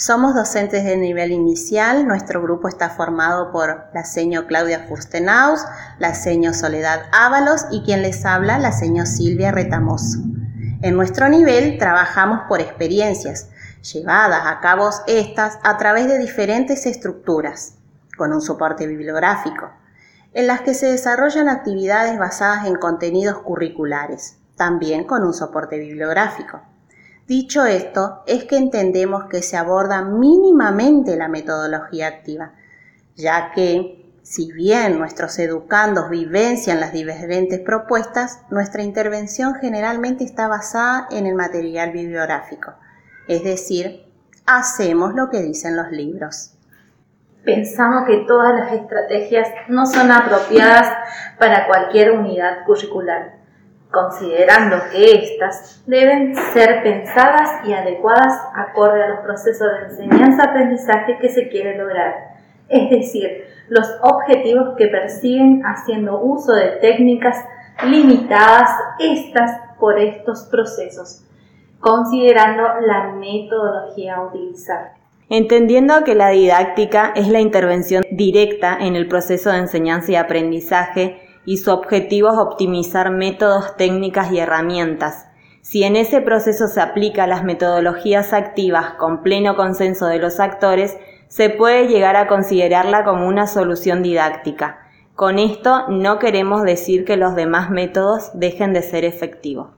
Somos docentes de nivel inicial, nuestro grupo está formado por la seño Claudia Furstenaus, la seño Soledad Ábalos y quien les habla, la seño Silvia Retamoso. En nuestro nivel trabajamos por experiencias, llevadas a cabo estas a través de diferentes estructuras, con un soporte bibliográfico, en las que se desarrollan actividades basadas en contenidos curriculares, también con un soporte bibliográfico. Dicho esto, es que entendemos que se aborda mínimamente la metodología activa, ya que, si bien nuestros educandos vivencian las diferentes propuestas, nuestra intervención generalmente está basada en el material bibliográfico, es decir, hacemos lo que dicen los libros. Pensamos que todas las estrategias no son apropiadas para cualquier unidad curricular considerando que éstas deben ser pensadas y adecuadas acorde a los procesos de enseñanza-aprendizaje que se quiere lograr, es decir, los objetivos que persiguen haciendo uso de técnicas limitadas estas por estos procesos, considerando la metodología a utilizar. Entendiendo que la didáctica es la intervención directa en el proceso de enseñanza y aprendizaje, y su objetivo es optimizar métodos, técnicas y herramientas. Si en ese proceso se aplica las metodologías activas con pleno consenso de los actores, se puede llegar a considerarla como una solución didáctica. Con esto no queremos decir que los demás métodos dejen de ser efectivos.